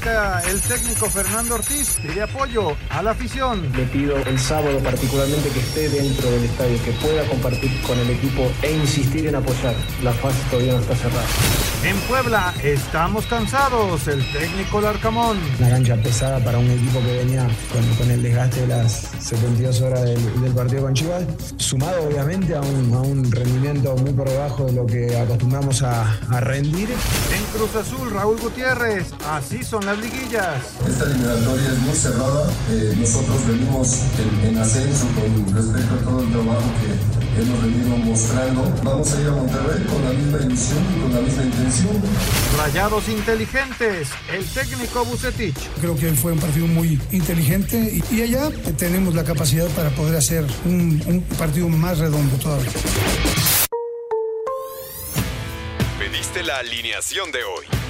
América, el técnico Fernando Ortiz pide apoyo a la afición. Le pido el sábado particularmente que esté dentro del estadio, que pueda compartir con el equipo e insistir en apoyar. La fase todavía no está cerrada. En Puebla estamos cansados, el técnico Larcamón. Una cancha pesada para un equipo que venía con, con el desgaste de las 72 horas del, del partido con Chivas, sumado obviamente a un, a un, rendimiento muy por debajo de lo que acostumbramos a, a rendir. En Cruz Azul, Raúl Gutiérrez, así son las liguillas. Esta eliminatoria es muy cerrada, eh, nosotros venimos en, en ascenso con respecto a todo el trabajo que hemos venido mostrando. Vamos a ir a Monterrey con la misma ilusión y con la misma intención. Rayados inteligentes, el técnico Bucetich. Creo que fue un partido muy inteligente y, y allá tenemos la capacidad para poder hacer un, un partido más redondo todavía. Pediste la alineación de hoy.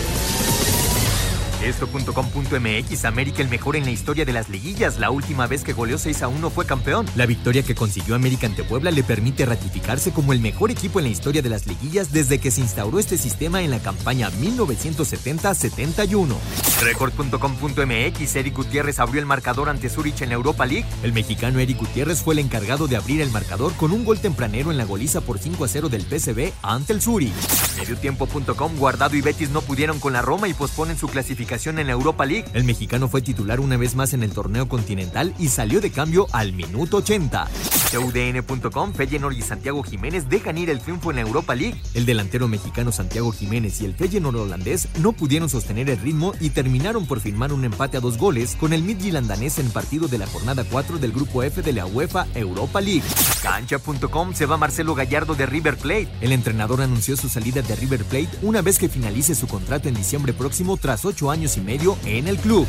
Esto.com.mx América el mejor en la historia de las liguillas. La última vez que goleó 6 a 1 fue campeón. La victoria que consiguió América ante Puebla le permite ratificarse como el mejor equipo en la historia de las liguillas desde que se instauró este sistema en la campaña 1970-71. Record.com.mx Eric Gutiérrez abrió el marcador ante Zurich en la Europa League. El mexicano Eric Gutiérrez fue el encargado de abrir el marcador con un gol tempranero en la goliza por 5 a 0 del PSV ante el Zurich. Mediotiempo.com Guardado y Betis no pudieron con la Roma y posponen su clasificación en la Europa League. El mexicano fue titular una vez más en el torneo continental y salió de cambio al minuto 80. UDN.com, Feyenoord y Santiago Jiménez dejan ir el triunfo en la Europa League. El delantero mexicano Santiago Jiménez y el Feyenoord holandés no pudieron sostener el ritmo y terminaron por firmar un empate a dos goles con el Midtjylland danés en partido de la jornada 4 del grupo F de la UEFA Europa League. Cancha.com se va Marcelo Gallardo de River Plate. El entrenador anunció su salida de River Plate una vez que finalice su contrato en diciembre próximo tras ocho años y medio en el club.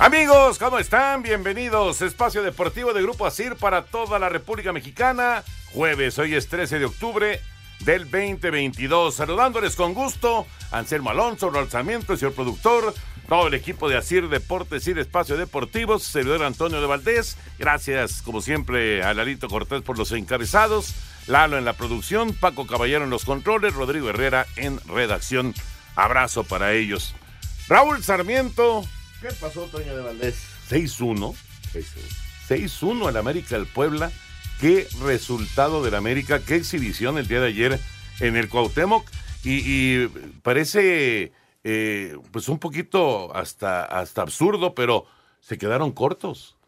Amigos, ¿cómo están? Bienvenidos. Espacio Deportivo de Grupo ASIR para toda la República Mexicana. Jueves, hoy es 13 de octubre del 2022. Saludándoles con gusto, Anselmo Alonso, Raúl Sarmiento, el señor productor, todo el equipo de Asir Deportes y Espacio Deportivos, servidor Antonio de Valdés. Gracias, como siempre, a Lalito Cortés por los encabezados, Lalo en la producción, Paco Caballero en los controles, Rodrigo Herrera en redacción. Abrazo para ellos. Raúl Sarmiento. ¿Qué pasó, Toño de Valdés? 6-1. 6-1 al América del Puebla qué resultado del América, qué exhibición el día de ayer en el Cuauhtémoc y, parece eh, pues un poquito hasta, hasta absurdo, pero se quedaron cortos.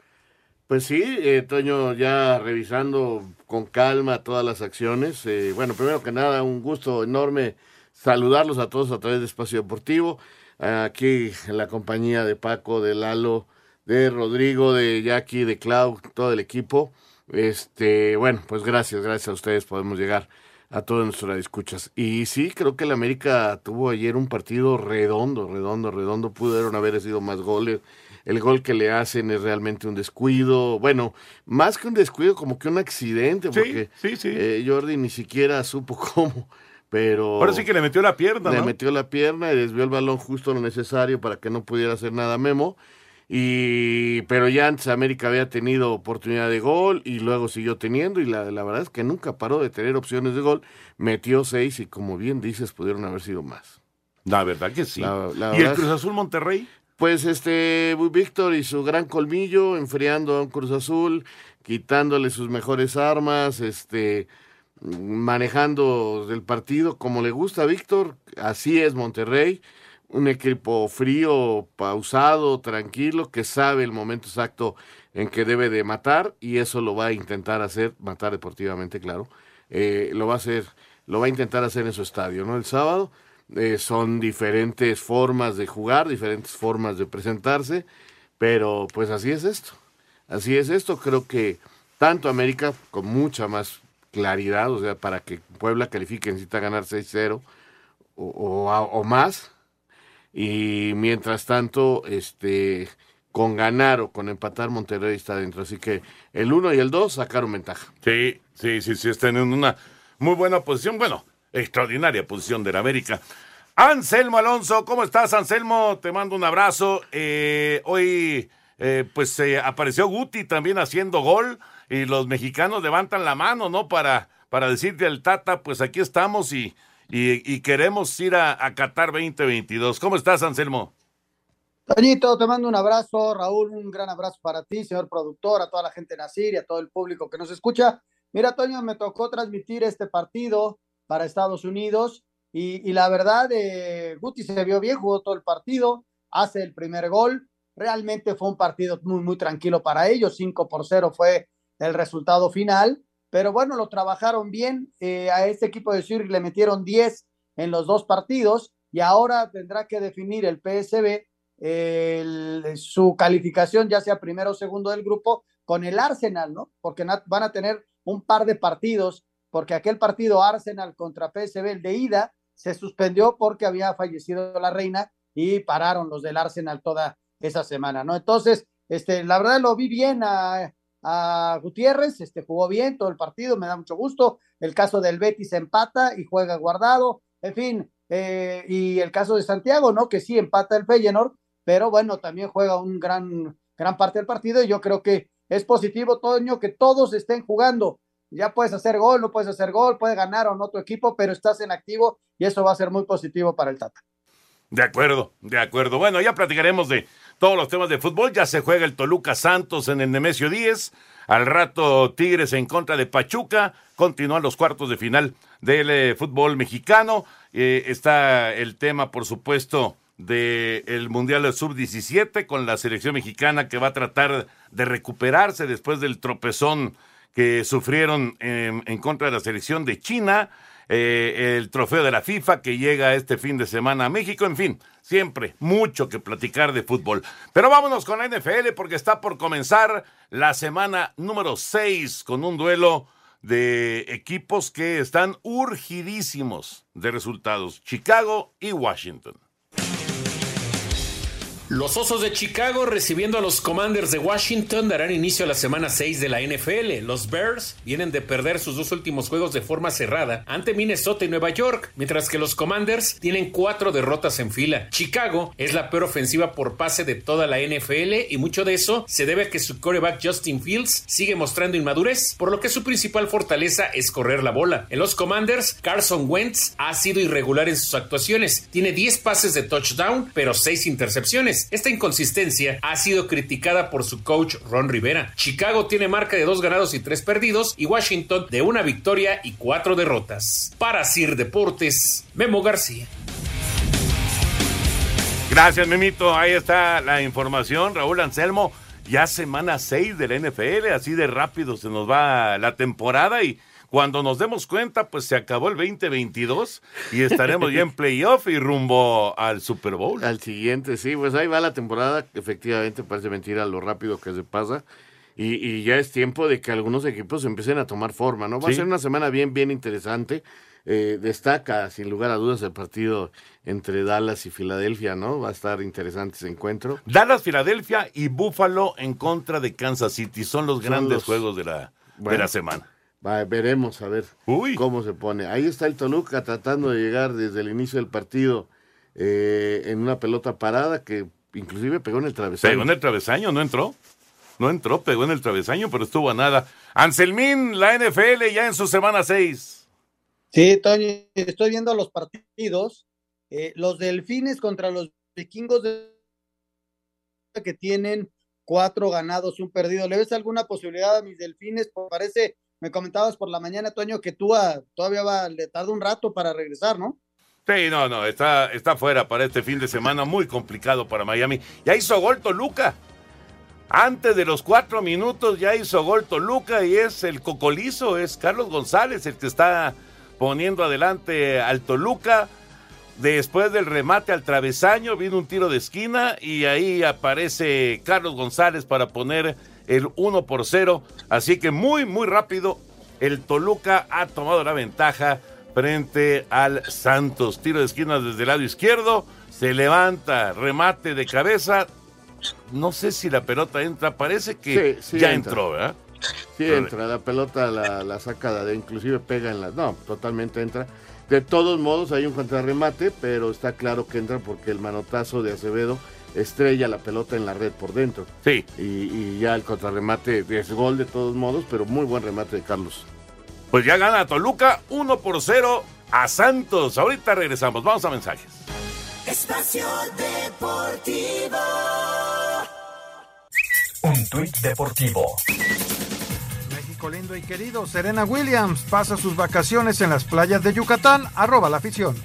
Pues sí, eh, Toño, ya revisando con calma todas las acciones. Eh, bueno, primero que nada, un gusto enorme saludarlos a todos a través de Espacio Deportivo. Aquí en la compañía de Paco, de Lalo, de Rodrigo, de Jackie, de Clau, todo el equipo. Este, bueno, pues gracias, gracias a ustedes podemos llegar a todas nuestras escuchas. Y sí, creo que el América tuvo ayer un partido redondo, redondo, redondo. Pudieron haber sido más goles. El gol que le hacen es realmente un descuido. Bueno, más que un descuido, como que un accidente, porque sí, sí, eh, Jordi ni siquiera supo cómo. Pero. Ahora sí que le metió la pierna, Le metió la pierna y desvió el balón justo lo necesario para que no pudiera hacer nada Memo. Y, pero ya antes América había tenido oportunidad de gol y luego siguió teniendo y la, la verdad es que nunca paró de tener opciones de gol. Metió seis y como bien dices, pudieron haber sido más. La verdad que sí. La- la ¿Y el Cruz Azul Monterrey? Pues este, Víctor y su gran colmillo, enfriando a un Cruz Azul, quitándole sus mejores armas, este, manejando el partido como le gusta a Víctor, así es Monterrey, un equipo frío, pausado, tranquilo, que sabe el momento exacto en que debe de matar y eso lo va a intentar hacer, matar deportivamente, claro, eh, lo va a hacer, lo va a intentar hacer en su estadio, ¿no? El sábado. Eh, son diferentes formas de jugar, diferentes formas de presentarse, pero pues así es esto. Así es esto. Creo que tanto América con mucha más claridad, o sea, para que Puebla califique necesita ganar 6-0 o, más. Y mientras tanto, este, con ganar o con empatar, Monterrey está dentro. Así que el 1 y el 2 sacaron ventaja. Sí, sí, sí, sí, están en una muy buena posición. Bueno, extraordinaria posición del América. Anselmo Alonso, ¿cómo estás, Anselmo? Te mando un abrazo. Eh, hoy, eh, pues, eh, apareció Guti también haciendo gol y los mexicanos levantan la mano, ¿no? Para, para decirle al Tata, pues aquí estamos y, y, y queremos ir a, a Qatar 2022. ¿Cómo estás, Anselmo? Toñito, te mando un abrazo, Raúl, un gran abrazo para ti, señor productor, a toda la gente de Nacir y a todo el público que nos escucha. Mira, Toño, me tocó transmitir este partido para Estados Unidos y, y la verdad, eh, Guti se vio bien, jugó todo el partido, hace el primer gol. Realmente fue un partido muy, muy tranquilo para ellos, 5 por 0 fue el resultado final, pero bueno, lo trabajaron bien. eh, a este equipo de Zurich le metieron 10 en los dos partidos y ahora tendrá que definir el PSB su calificación, ya sea primero o segundo del grupo, con el Arsenal, ¿no? Porque van a tener un par de partidos, porque aquel partido Arsenal contra PSV, el de ida, se suspendió porque había fallecido la reina y pararon los del Arsenal toda esa semana, ¿no? Entonces, este, la verdad lo vi bien a, a Gutiérrez, este, jugó bien todo el partido, me da mucho gusto. El caso del Betis empata y juega guardado, en fin, eh, y el caso de Santiago, ¿no? Que sí empata el Feyenoord, pero bueno, también juega un gran, gran parte del partido y yo creo que es positivo, Toño, que todos estén jugando. Ya puedes hacer gol, no puedes hacer gol, puedes ganar o no tu equipo, pero estás en activo y eso va a ser muy positivo para el Tata. De acuerdo, de acuerdo. Bueno, ya platicaremos de todos los temas de fútbol. Ya se juega el Toluca Santos en el Nemesio 10. Al rato Tigres en contra de Pachuca. Continúan los cuartos de final del eh, fútbol mexicano. Eh, está el tema, por supuesto, del Mundial Sub-17 con la selección mexicana que va a tratar de recuperarse después del tropezón que sufrieron en, en contra de la selección de China eh, el trofeo de la FIFA que llega este fin de semana a México, en fin, siempre mucho que platicar de fútbol. Pero vámonos con la NFL porque está por comenzar la semana número 6 con un duelo de equipos que están urgidísimos de resultados, Chicago y Washington. Los Osos de Chicago recibiendo a los Commanders de Washington darán inicio a la semana 6 de la NFL. Los Bears vienen de perder sus dos últimos juegos de forma cerrada ante Minnesota y Nueva York, mientras que los Commanders tienen cuatro derrotas en fila. Chicago es la peor ofensiva por pase de toda la NFL y mucho de eso se debe a que su quarterback Justin Fields sigue mostrando inmadurez, por lo que su principal fortaleza es correr la bola. En los Commanders, Carson Wentz ha sido irregular en sus actuaciones. Tiene 10 pases de touchdown, pero 6 intercepciones. Esta inconsistencia ha sido criticada por su coach Ron Rivera. Chicago tiene marca de dos ganados y tres perdidos y Washington de una victoria y cuatro derrotas. Para Sir Deportes, Memo García. Gracias, Memito. Ahí está la información. Raúl Anselmo, ya semana 6 de la NFL, así de rápido se nos va la temporada y cuando nos demos cuenta, pues se acabó el 2022 y estaremos ya en playoff y rumbo al Super Bowl. Al siguiente, sí, pues ahí va la temporada. Efectivamente, parece mentira lo rápido que se pasa. Y, y ya es tiempo de que algunos equipos empiecen a tomar forma, ¿no? Va Sí. a ser una semana bien, bien interesante. Eh, destaca, sin lugar a dudas, el partido entre Dallas y Filadelfia, ¿no? Va a estar interesante ese encuentro. Dallas, Filadelfia y Buffalo en contra de Kansas City son los Son grandes los- juegos de la, de la semana. Va, veremos a ver cómo se pone. Ahí está el Toluca tratando de llegar desde el inicio del partido eh, en una pelota parada que inclusive pegó en el travesaño. Pegó en el travesaño, no entró. No entró, pegó en el travesaño, pero estuvo a nada. Anselmín, la NFL ya en su semana 6. Sí, Toño, estoy viendo los partidos. Eh, los delfines contra los vikingos de... que tienen cuatro ganados, un perdido. ¿Le ves alguna posibilidad a mis delfines? Pues parece, me comentabas por la mañana, Toño, que tú todavía va, le tarda un rato para regresar, ¿no? Sí, no, no, está, está fuera para este fin de semana, muy complicado para Miami. Ya hizo gol Toluca. Antes de los cuatro minutos ya hizo gol Toluca y es el cocolizo, es Carlos González el que está poniendo adelante al Toluca. Después del remate al travesaño vino un tiro de esquina y ahí aparece Carlos González para poner el 1 por 0. Así que muy, muy rápido el Toluca ha tomado la ventaja frente al Santos. Tiro de esquina desde el lado izquierdo. Se levanta, remate de cabeza. No sé si la pelota entra. Parece que ya entró, ¿verdad? Sí, entra. La pelota la, la saca de, inclusive pega en la. No, totalmente entra. De todos modos, hay un contrarremate, pero está claro que entra porque el manotazo de Acevedo estrella la pelota en la red por dentro. Sí. Y, y ya el contrarremate es gol de todos modos, pero muy buen remate de Carlos. Pues ya gana Toluca 1 por 0 a Santos. Ahorita regresamos. Vamos a mensajes. Espacio Deportivo. Un tuit deportivo. México lindo y querido, Serena Williams pasa sus vacaciones en las playas de Yucatán. Arroba la afición.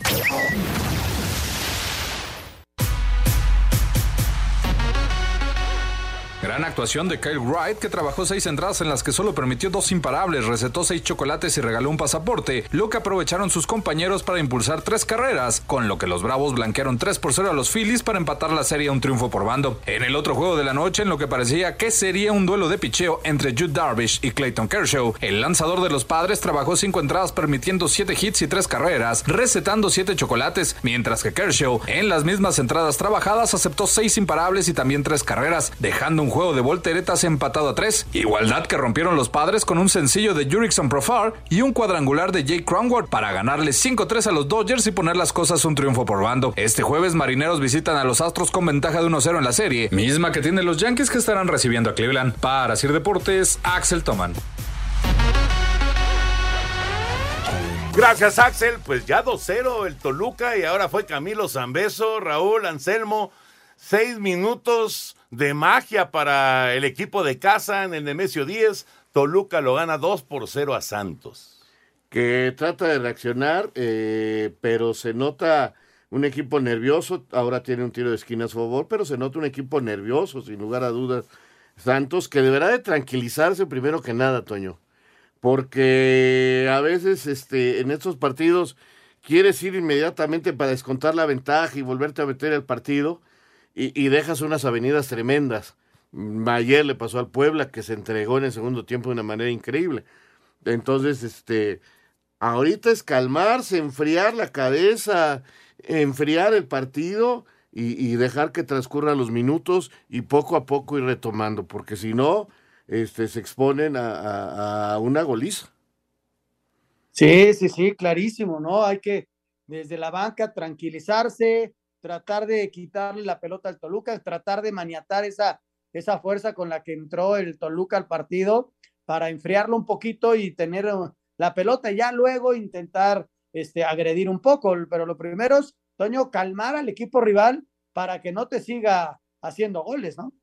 Gran actuación de Kyle Wright, que trabajó seis entradas en las que solo permitió dos imparables, recetó seis chocolates y regaló un pasaporte, lo que aprovecharon sus compañeros para impulsar tres carreras, con lo que los Bravos blanquearon 3 por 0 a los Phillies para empatar la serie a un triunfo por bando. En el otro juego de la noche, en lo que parecía que sería un duelo de picheo entre Jude Darvish y Clayton Kershaw, el lanzador de los padres trabajó cinco entradas permitiendo siete hits y tres carreras, recetando siete chocolates, mientras que Kershaw, en las mismas entradas trabajadas, aceptó seis imparables y también tres carreras, dejando un juego de volteretas empatado a tres. Igualdad que rompieron los padres con un sencillo de Jurickson Profar y un cuadrangular de Jake Cronward para ganarle 5-3 a los Dodgers y poner las cosas un triunfo por bando. Este jueves Marineros visitan a los Astros con ventaja de 1-0 en la serie, misma que tienen los Yankees que estarán recibiendo a Cleveland. Para Sir Deportes, Axel Toman. Gracias, Axel. Pues ya 2-0 el Toluca y ahora fue Camilo Zambeso, Raúl Anselmo. Seis minutos de magia para el equipo de casa en el Nemesio 10. Toluca lo gana 2 por 0 a Santos. Que trata de reaccionar, eh, pero se nota un equipo nervioso. Ahora tiene un tiro de esquina a su favor, pero se nota un equipo nervioso, sin lugar a dudas. Santos, que deberá de tranquilizarse primero que nada, Toño. Porque a veces este, en estos partidos quieres ir inmediatamente para descontar la ventaja y volverte a meter el partido y, dejas unas avenidas tremendas. Ayer le pasó al Puebla que se entregó en el segundo tiempo de una manera increíble. Entonces, este, ahorita es calmarse, enfriar la cabeza, enfriar el partido y, dejar que transcurran los minutos y poco a poco ir retomando, porque si no, este, se exponen a, a una goliza. Sí, sí, sí, clarísimo, ¿no? Hay que desde la banca tranquilizarse, tratar de quitarle la pelota al Toluca, tratar de maniatar esa, esa fuerza con la que entró el Toluca al partido para enfriarlo un poquito y tener uh, la pelota y ya luego intentar este, agredir un poco. Pero lo primero es, Toño, calmar al equipo rival para que no te siga haciendo goles, ¿no?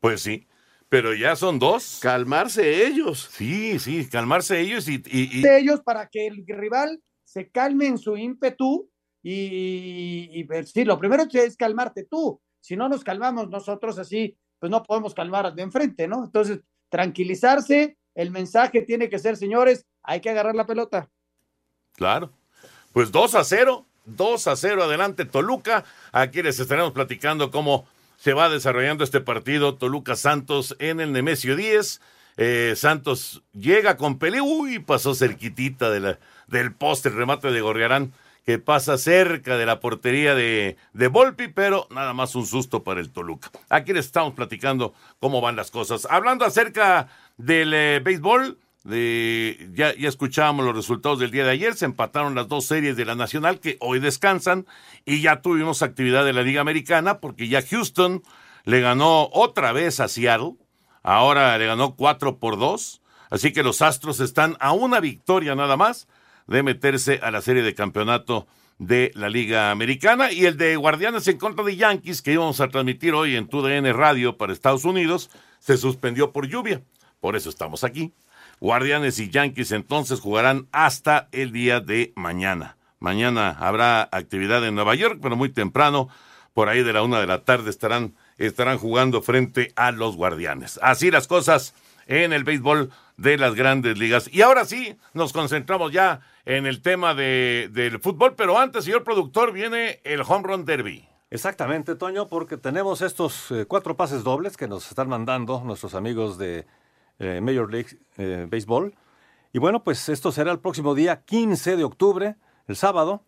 Pues sí, pero ya son dos. Calmarse ellos. Sí, sí, calmarse ellos y... y, ellos para que el rival se calme en su ímpetu y, pues, sí, lo primero es calmarte tú. Si no nos calmamos nosotros así, pues no podemos calmar de enfrente, ¿no? Entonces, tranquilizarse, el mensaje tiene que ser, señores, hay que agarrar la pelota. Claro. Pues 2 a 0, 2 a 0 adelante Toluca. Aquí les estaremos platicando cómo se va desarrollando este partido Toluca Santos en el Nemesio 10. Eh, Santos llega con peli, uy, pasó cerquitita del poste, el remate de Gorriarán que pasa cerca de la portería de, de Volpi, pero nada más un susto para el Toluca. Aquí les estamos platicando cómo van las cosas. Hablando acerca del eh, béisbol, de, ya, ya escuchábamos los resultados del día de ayer, se empataron las dos series de la Nacional que hoy descansan y ya tuvimos actividad de la Liga Americana porque ya Houston le ganó otra vez a Seattle, ahora le ganó 4 por 2, así que los Astros están a una victoria nada más de meterse a la serie de campeonato de la Liga Americana y el de Guardianes en contra de Yankees que íbamos a transmitir hoy en TUDN Radio para Estados Unidos se suspendió por lluvia. Por eso estamos aquí. Guardianes y Yankees entonces jugarán hasta el día de mañana. Mañana habrá actividad en Nueva York, pero muy temprano, por ahí de la una de la tarde, estarán, estarán jugando frente a los Guardianes. Así las cosas en el béisbol de las grandes ligas. Y ahora sí, nos concentramos ya en el tema de, del fútbol, pero antes, señor productor, viene el Home Run Derby. Exactamente, Toño, porque tenemos estos eh, cuatro pases dobles que nos están mandando nuestros amigos de eh, Major League eh, Baseball. Y bueno, pues esto será el próximo día 15 de octubre, el sábado,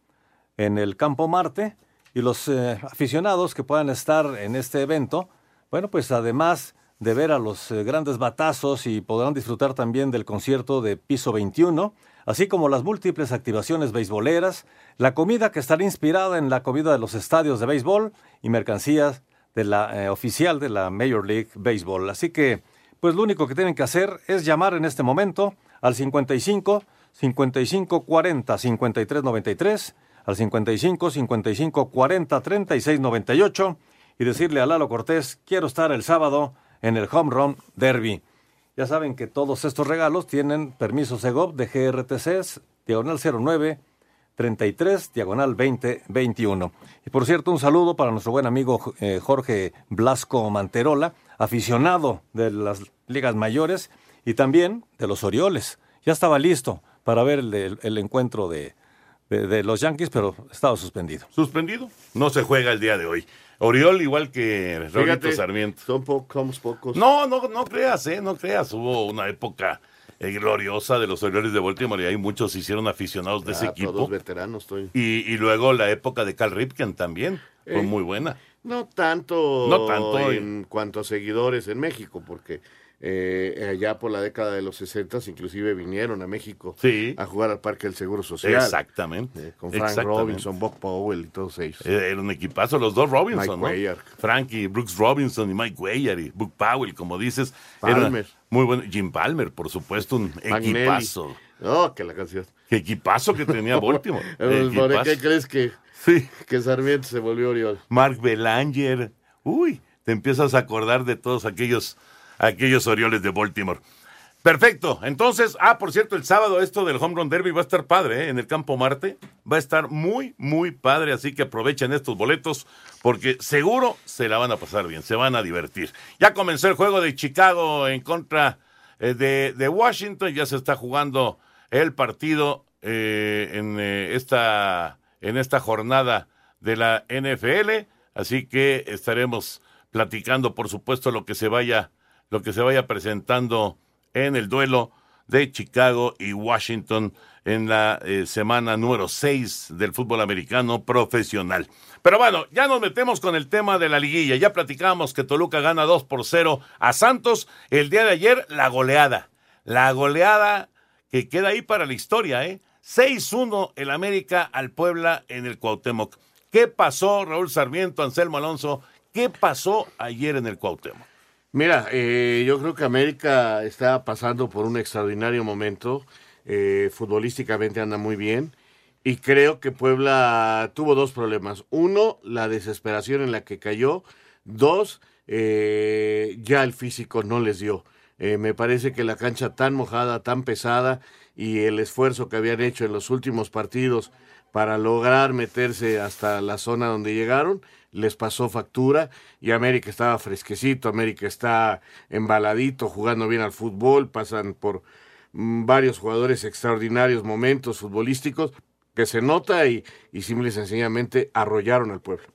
en el Campo Marte. Y los eh, aficionados que puedan estar en este evento, bueno, pues además de ver a los grandes batazos y podrán disfrutar también del concierto de Piso 21, así como las múltiples activaciones beisboleras, la comida que estará inspirada en la comida de los estadios de béisbol y mercancías de la oficial de la Major League Baseball. Así que pues lo único que tienen que hacer es llamar en este momento al 55 55 40 53 93, al 55 55 40 36 98 y decirle a Lalo Cortés, quiero estar el sábado en el Home Run Derby. Ya saben que todos estos regalos tienen permiso Segov de GRTCs, diagonal 09 33, diagonal 20 21. Y por cierto, un saludo para nuestro buen amigo eh, Jorge Blasco Manterola, aficionado de las ligas mayores y también de los Orioles. Ya estaba listo para ver el, encuentro de, de, los Yankees, pero estaba suspendido. ¿Suspendido? No se juega el día de hoy. Oriol, igual que Roberto Sarmiento. Son pocos, pocos. No, no, no creas, ¿eh? No creas. Hubo una época eh, gloriosa de los Orioles de Baltimore y hay muchos se hicieron aficionados de ese equipo. Todos veteranos estoy. Y, y, luego la época de Cal Ripken también fue muy buena. No tanto, no tanto en cuanto a seguidores en México, porque eh, allá por la década de los 60 inclusive vinieron a México a jugar al Parque del Seguro Social. Exactamente. Eh, con Frank Robinson, Bob Powell y todos ellos. Eh, era un equipazo, los dos Robinson, Mike ¿no? Frankie, Brooks Robinson y Mike Weyer y Book Powell, como dices. Palmer. muy bueno. Jim Palmer, por supuesto, un equipazo. Oh, que la canción. Qué equipazo que tenía Baltimore. ¿Por qué crees que, sí. que Sarmiento se volvió Oriol? Mark Belanger. Uy, te empiezas a acordar de todos aquellos aquellos Orioles de Baltimore. Perfecto. Entonces, ah, por cierto, el sábado esto del Home Run Derby va a estar padre ¿eh? en el Campo Marte. Va a estar muy, muy padre. Así que aprovechen estos boletos porque seguro se la van a pasar bien, se van a divertir. Ya comenzó el juego de Chicago en contra eh, de, Washington. Ya se está jugando el partido eh, en, esta, en esta jornada de la NFL. Así que estaremos platicando, por supuesto, lo que se vaya lo que se vaya presentando en el duelo de Chicago y Washington en la eh, semana número 6 del fútbol americano profesional. Pero bueno, ya nos metemos con el tema de la liguilla. Ya platicamos que Toluca gana 2 por 0 a Santos. El día de ayer, la goleada. La goleada que queda ahí para la historia, ¿eh? 6-1 el América al Puebla en el Cuauhtémoc. ¿Qué pasó, Raúl Sarmiento, Anselmo Alonso? ¿Qué pasó ayer en el Cuauhtémoc? Mira, eh, yo creo que América está pasando por un extraordinario momento. Eh, futbolísticamente anda muy bien. Y creo que Puebla tuvo dos problemas. Uno, la desesperación en la que cayó. Dos, eh, ya el físico no les dio. me parece que la cancha tan mojada, tan pesada y el esfuerzo que habían hecho en los últimos partidos para lograr meterse hasta la zona donde llegaron, les pasó factura y América estaba fresquecito, América está embaladito, jugando bien al fútbol, pasan por mm, varios jugadores extraordinarios momentos futbolísticos que se nota y, y simple y sencillamente arrollaron al pueblo.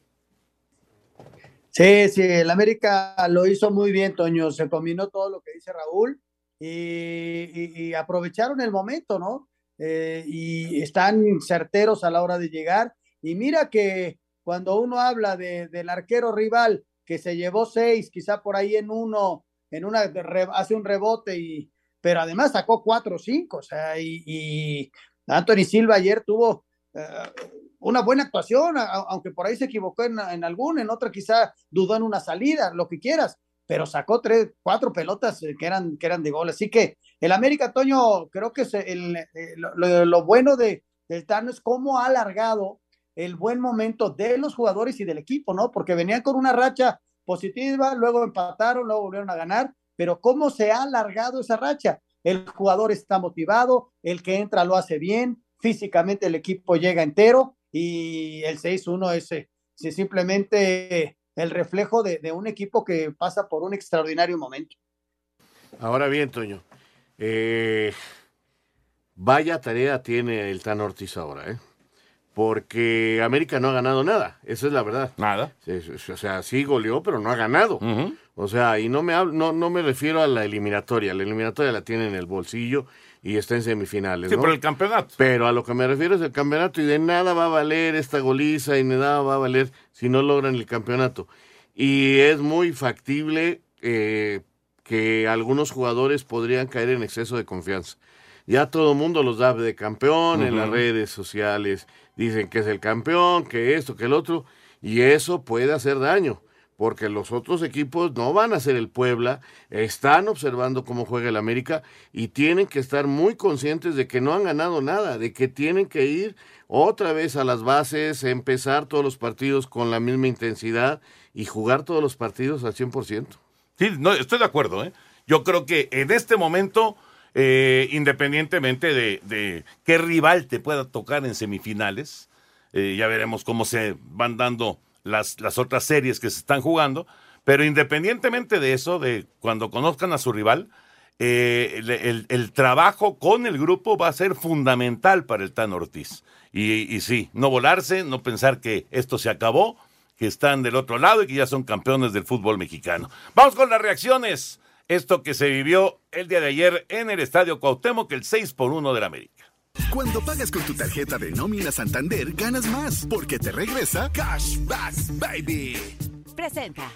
Sí, sí, el América lo hizo muy bien, Toño, se combinó todo lo que dice Raúl y aprovecharon el momento, ¿no? Eh, y están certeros a la hora de llegar. Y mira que cuando uno habla de, del arquero rival que se llevó seis, quizá por ahí en uno, en una hace un rebote y pero además sacó cuatro o cinco, o sea, y, Anthony Silva ayer tuvo eh, una buena actuación, aunque por ahí se equivocó en, en alguna, en otra quizá dudó en una salida, lo que quieras, pero sacó tres, cuatro pelotas eh, que eran, que eran de gol. Así que el América, Toño, creo que el, eh, lo, bueno de, del Tano es cómo ha alargado el buen momento de los jugadores y del equipo, ¿no? Porque venían con una racha positiva, luego empataron, luego volvieron a ganar, pero cómo se ha alargado esa racha. El jugador está motivado, el que entra lo hace bien, físicamente el equipo llega entero y el 6-1 es eh, simplemente el reflejo de, un equipo que pasa por un extraordinario momento. Ahora bien, Toño, eh, vaya tarea tiene el Tan Ortiz ahora, ¿eh? Porque América no ha ganado nada, esa es la verdad. Nada. O sea, sí goleó, pero no ha ganado. O sea, y no me, no, no me refiero a la eliminatoria, la eliminatoria la tiene en el bolsillo y está en semifinales. Sí, por el campeonato. Pero a lo que me refiero es el campeonato y de nada va a valer esta goliza y de nada va a valer si no logran el campeonato. Y es muy factible eh, que algunos jugadores podrían caer en exceso de confianza. Ya todo el mundo los da de campeón en las redes sociales, dicen que es el campeón, que esto, que el otro, y eso puede hacer daño porque los otros equipos no van a ser el Puebla, están observando cómo juega el América y tienen que estar muy conscientes de que no han ganado nada, de que tienen que ir otra vez a las bases, empezar todos los partidos con la misma intensidad y jugar todos los partidos al 100%. Sí, no, estoy de acuerdo. ¿eh? Yo creo que en este momento, eh, independientemente de, qué rival te pueda tocar en semifinales, eh, ya veremos cómo se van dando las, otras series que se están jugando, pero independientemente de eso, de cuando conozcan a su rival, eh, el, trabajo con el grupo va a ser fundamental para el Tan Ortiz. Y, sí, no volarse, no pensar que esto se acabó, que están del otro lado y que ya son campeones del fútbol mexicano. Vamos con las reacciones. Esto que se vivió el día de ayer en el Estadio Cuauhtémoc, el 6 por 1 del América. Cuando pagas con tu tarjeta de nómina Santander, ganas más, porque te regresa Cashback Baby. Presenta.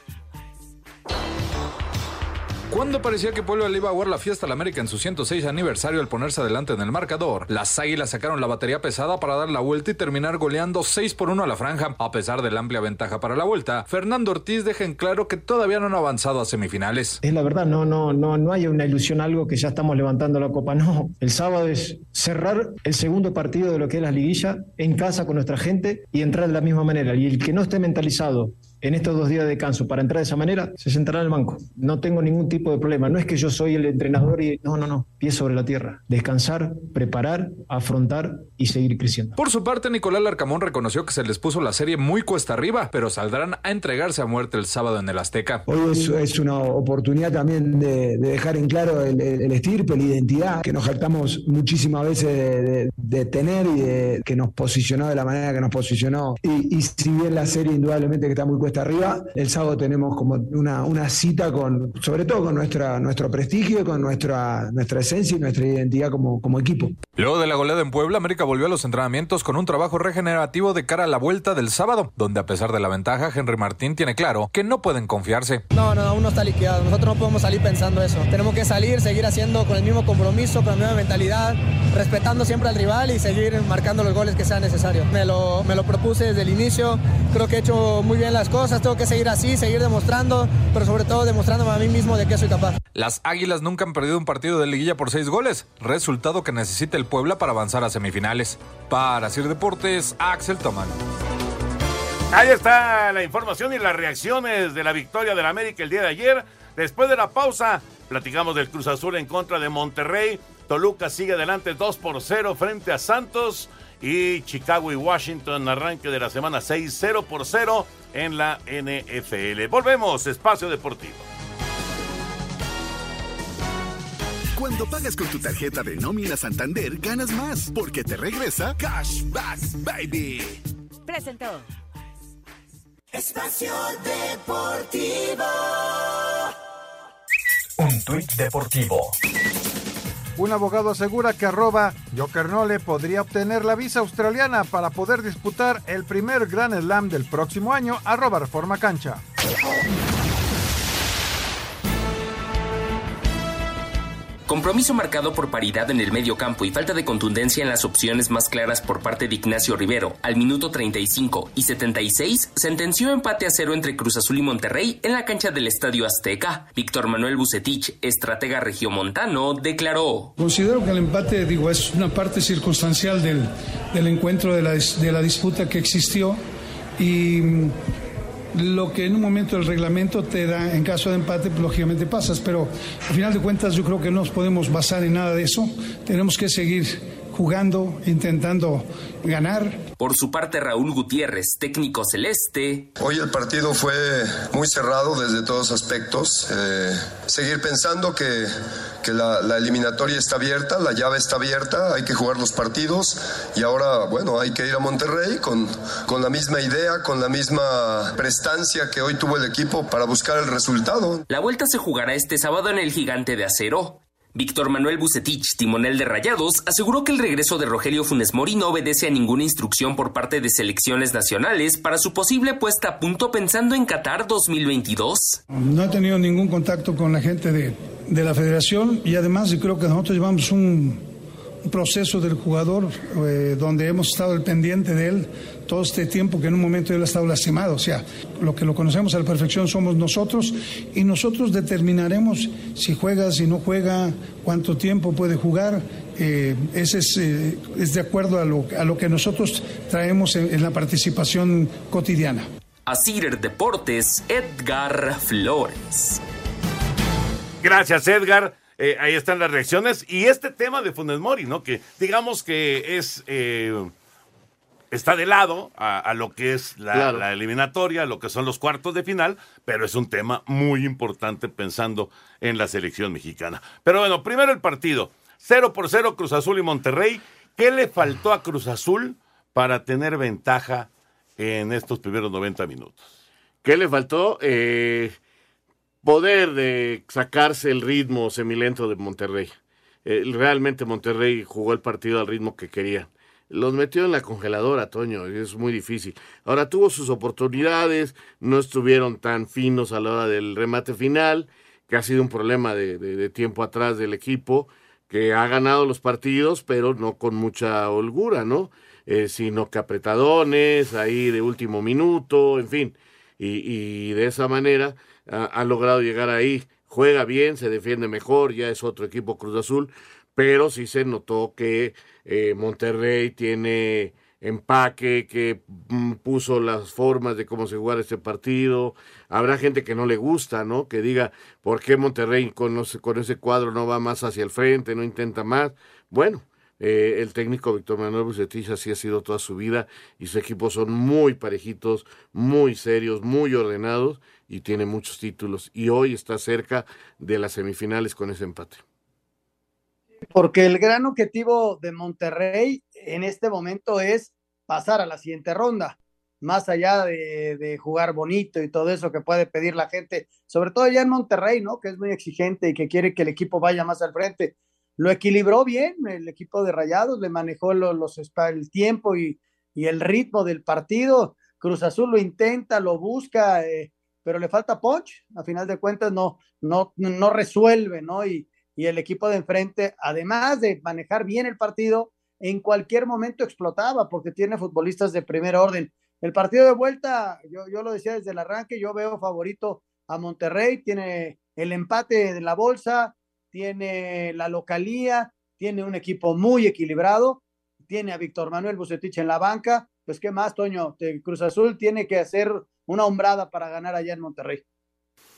Cuando parecía que Puebla le iba a jugar la fiesta al América en su 106 aniversario al ponerse adelante en el marcador, las Águilas sacaron la batería pesada para dar la vuelta y terminar goleando 6 por 1 a la franja. A pesar de la amplia ventaja para la vuelta, Fernando Ortiz deja en claro que todavía no han avanzado a semifinales. Es la verdad, no, no, no, no hay una ilusión algo que ya estamos levantando la copa. No, el sábado es cerrar el segundo partido de lo que es la liguilla en casa con nuestra gente y entrar de la misma manera. Y el que no esté mentalizado en estos dos días de descanso para entrar de esa manera, se sentará en el banco. No tengo ningún tipo de problema. No es que yo soy el entrenador y no, no, no. Pie sobre la tierra. Descansar, preparar, afrontar y seguir creciendo. Por su parte, Nicolás Larcamón reconoció que se les puso la serie muy cuesta arriba, pero saldrán a entregarse a muerte el sábado en el Azteca. Hoy es, una oportunidad también de, dejar en claro el, estirpe, la identidad que nos jactamos muchísimas veces de, tener y de, que nos posicionó de la manera que nos posicionó. Y, y si bien la serie indudablemente que está muy cuesta arriba. El sábado tenemos como una, una cita con, sobre todo con nuestra, nuestro prestigio, con nuestra, nuestra esencia y nuestra identidad como, como equipo. Luego de la goleada en Puebla, América volvió a los entrenamientos con un trabajo regenerativo de cara a la vuelta del sábado, donde a pesar de la ventaja, Henry Martín tiene claro que no pueden confiarse. No, no, aún no está liquidado. Nosotros no podemos salir pensando eso. Tenemos que salir, seguir haciendo con el mismo compromiso, con la misma mentalidad, respetando siempre al rival y seguir marcando los goles que sean necesarios. Me lo, me lo propuse desde el inicio. Creo que he hecho muy bien las cosas tengo que seguir así, seguir demostrando, pero sobre todo demostrándome a mí mismo de que soy capaz. Las Águilas nunca han perdido un partido de liguilla por seis goles, resultado que necesita el Puebla para avanzar a semifinales. Para Sir Deportes, Axel Toman. Ahí está la información y las reacciones de la victoria del América el día de ayer. Después de la pausa, platicamos del Cruz Azul en contra de Monterrey. Toluca sigue adelante 2 por 0 frente a Santos y Chicago y Washington arranque de la semana 6 0 por 0 en la NFL. Volvemos, espacio deportivo. Cuando pagas con tu tarjeta de nómina Santander, ganas más, porque te regresa Cashback Baby. Presentó. Espacio Deportivo. Un tuit deportivo un abogado asegura que arroba Jokernole podría obtener la visa australiana para poder disputar el primer Grand Slam del próximo año, arroba Reforma Cancha. Compromiso marcado por paridad en el medio campo y falta de contundencia en las opciones más claras por parte de Ignacio Rivero. Al minuto 35 y 76 sentenció empate a cero entre Cruz Azul y Monterrey en la cancha del Estadio Azteca. Víctor Manuel Bucetich, estratega regiomontano, declaró. Considero que el empate, digo, es una parte circunstancial del, del encuentro de la, de la disputa que existió y lo que en un momento el reglamento te da en caso de empate, pues, lógicamente pasas, pero al final de cuentas yo creo que no nos podemos basar en nada de eso. Tenemos que seguir jugando, intentando ganar. Por su parte, Raúl Gutiérrez, técnico celeste. Hoy el partido fue muy cerrado desde todos aspectos. Eh, seguir pensando que, que la, la, eliminatoria está abierta, la llave está abierta, hay que jugar los partidos y ahora, bueno, hay que ir a Monterrey con, con la misma idea, con la misma prestancia que hoy tuvo el equipo para buscar el resultado. La vuelta se jugará este sábado en el Gigante de Acero. Víctor Manuel Bucetich, timonel de Rayados, aseguró que el regreso de Rogelio Funes Mori no obedece a ninguna instrucción por parte de selecciones nacionales para su posible puesta a punto pensando en Qatar 2022. No he tenido ningún contacto con la gente de, de la federación y además creo que nosotros llevamos un, un proceso del jugador eh, donde hemos estado al pendiente de él todo este tiempo que en un momento él ha estado lastimado. O sea, lo que lo conocemos a la perfección somos nosotros y nosotros determinaremos si juega, si no juega, cuánto tiempo puede jugar. Eh, ese es, eh, es, de acuerdo a lo, a lo, que nosotros traemos en, en la participación cotidiana. Asir Deportes, Edgar Flores. Gracias, Edgar. Eh, ahí están las reacciones. Y este tema de Funes Mori, ¿no? Que digamos que es. Eh, está de lado a, a lo que es la, claro. la, eliminatoria, lo que son los cuartos de final, pero es un tema muy importante pensando en la selección mexicana. Pero bueno, primero el partido. 0 por 0 Cruz Azul y Monterrey. ¿Qué le faltó a Cruz Azul para tener ventaja en estos primeros 90 minutos? ¿Qué le faltó? Eh, poder de sacarse el ritmo semilento de Monterrey. Eh, realmente Monterrey jugó el partido al ritmo que quería. Los metió en la congeladora, Toño, es muy difícil. Ahora tuvo sus oportunidades, no estuvieron tan finos a la hora del remate final, que ha sido un problema de, tiempo atrás del equipo, que ha ganado los partidos, pero no con mucha holgura, ¿no? Eh, sino que apretadones, ahí de último minuto, en fin. Y, y de esa manera ha, ha, logrado llegar ahí. Juega bien, se defiende mejor, ya es otro equipo Cruz Azul, pero sí se notó que eh, Monterrey tiene empaque, que mm, puso las formas de cómo se jugar este partido. Habrá gente que no le gusta, ¿no? Que diga, ¿por qué Monterrey con, ese cuadro no va más hacia el frente, no intenta más? Bueno, eh, el técnico Víctor Manuel Bucetich así ha sido toda su vida y su equipo son muy parejitos, muy serios, muy ordenados y tiene muchos títulos. Y hoy está cerca de las semifinales con ese empate. Porque el gran objetivo de Monterrey en este momento es pasar a la siguiente ronda, más allá de, jugar bonito y todo eso que puede pedir la gente, sobre todo ya en Monterrey, ¿no? Que es muy exigente y que quiere que el equipo vaya más al frente. Lo equilibró bien el equipo de Rayados, le manejó los, los el tiempo y, y, el ritmo del partido. Cruz Azul lo intenta, lo busca, eh, pero le falta punch. A final de cuentas no, no, no resuelve, ¿no? Y, y el equipo de enfrente, además de manejar bien el partido, en cualquier momento explotaba porque tiene futbolistas de primer orden. El partido de vuelta, yo, yo lo decía desde el arranque, yo veo favorito a Monterrey, tiene el empate de la bolsa, tiene la localía, tiene un equipo muy equilibrado, tiene a Víctor Manuel Bucetich en la banca, pues qué más, Toño, Cruz Azul tiene que hacer una hombrada para ganar allá en Monterrey.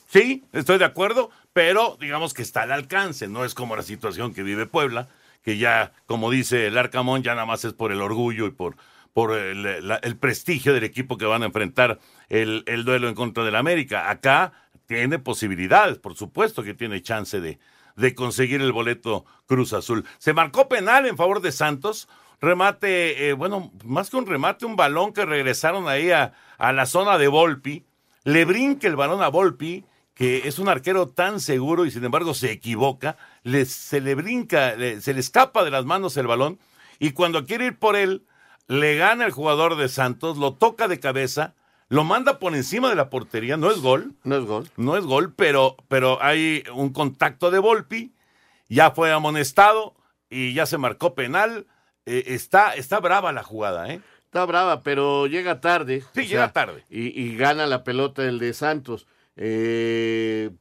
Sí, estoy de acuerdo, pero digamos que está al alcance, no es como la situación que vive Puebla, que ya, como dice el Arcamón, ya nada más es por el orgullo y por, por el, la, el prestigio del equipo que van a enfrentar el, el duelo en contra del América. Acá tiene posibilidades, por supuesto que tiene chance de, de conseguir el boleto Cruz Azul. Se marcó penal en favor de Santos, remate, eh, bueno, más que un remate, un balón que regresaron ahí a, a la zona de Volpi, le brinca el balón a Volpi, que es un arquero tan seguro y sin embargo se equivoca, le, se le brinca, le, se le escapa de las manos el balón y cuando quiere ir por él, le gana el jugador de Santos, lo toca de cabeza, lo manda por encima de la portería, no es gol. No es gol. No es gol, pero, pero hay un contacto de Volpi ya fue amonestado y ya se marcó penal. Eh, está, está brava la jugada, ¿eh? Está brava, pero llega tarde. Sí, llega tarde. Y, y, gana la pelota el de Santos. Eh,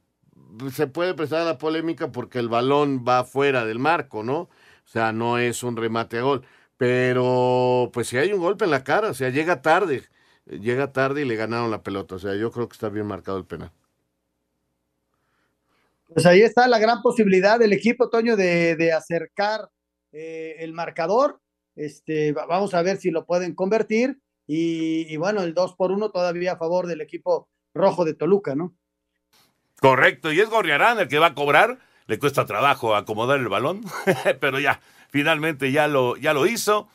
se puede prestar la polémica porque el balón va fuera del marco, ¿no? O sea, no es un remate a gol. Pero, pues si hay un golpe en la cara, o sea, llega tarde. Llega tarde y le ganaron la pelota. O sea, yo creo que está bien marcado el penal. Pues ahí está la gran posibilidad del equipo, Toño, de, de acercar eh, el marcador. Este, vamos a ver si lo pueden convertir. Y, y, bueno, el 2 por 1 todavía a favor del equipo rojo de Toluca, ¿no? Correcto, y es Gorriarán el que va a cobrar. Le cuesta trabajo acomodar el balón, pero ya, finalmente ya lo, ya lo hizo.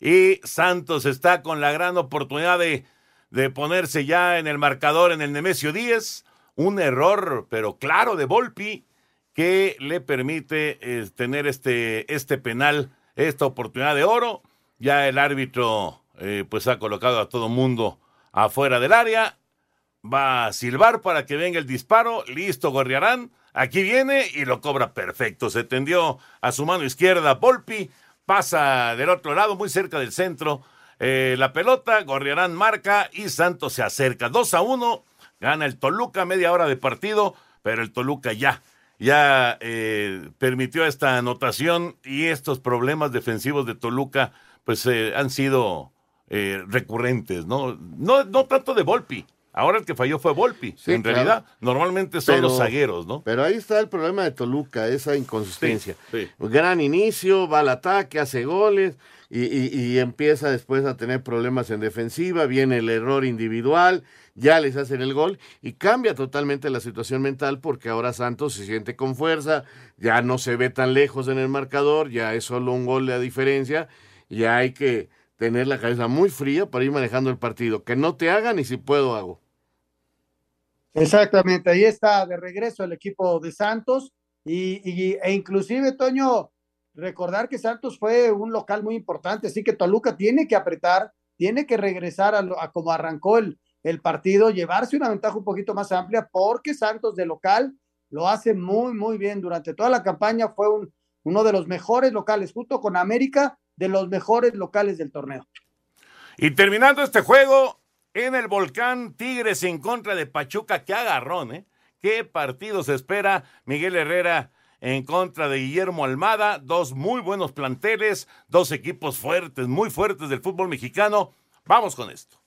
Y Santos está con la gran oportunidad de, de ponerse ya en el marcador en el Nemesio 10 un error, pero claro, de Volpi, que le permite eh, tener este, este penal, esta oportunidad de oro. Ya el árbitro eh, pues ha colocado a todo mundo afuera del área. Va a silbar para que venga el disparo. Listo, Gorriarán. Aquí viene y lo cobra perfecto. Se tendió a su mano izquierda Volpi. Pasa del otro lado, muy cerca del centro. Eh, la pelota, Gorriarán marca y Santos se acerca. 2 a 1 Gana el Toluca, media hora de partido, pero el Toluca ya, ya eh, permitió esta anotación y estos problemas defensivos de Toluca, pues eh, han sido recurrentes, ¿no? ¿no? No tanto de Volpi. Ahora el que falló fue Volpi. Sí, en claro. realidad, normalmente son Pero- los zagueros, ¿no? Pero ahí está el problema de Toluca, esa inconsistencia. Sí, sí. Gran inicio, va al ataque, hace goles y, y- y empieza después a tener problemas en defensiva, viene el error individual, ya les hacen el gol y cambia totalmente la situación mental porque ahora Santos se siente con fuerza, ya no se ve tan lejos en el marcador, ya es solo un gol de diferencia, ya hay que tener la cabeza muy fría para ir manejando el partido. Que no te hagan y si puedo hago. Exactamente, ahí está de regreso el equipo de Santos y, e inclusive, Toño, recordar que Santos fue un local muy importante, así que Toluca tiene que apretar, tiene que regresar a, lo- a como arrancó el, el partido, llevarse una ventaja un poquito más amplia, porque Santos de local lo hace muy, muy bien. Durante toda la campaña fue un, uno de los mejores locales, junto con América, de los mejores locales del torneo. Y terminando este juego, en el volcán Tigres en contra de Pachuca, qué agarrón, ¿eh? ¿Qué partido se espera? Miguel Herrera en contra de Guillermo Almada, dos muy buenos planteles, dos equipos fuertes, muy fuertes del fútbol mexicano. Vamos con esto.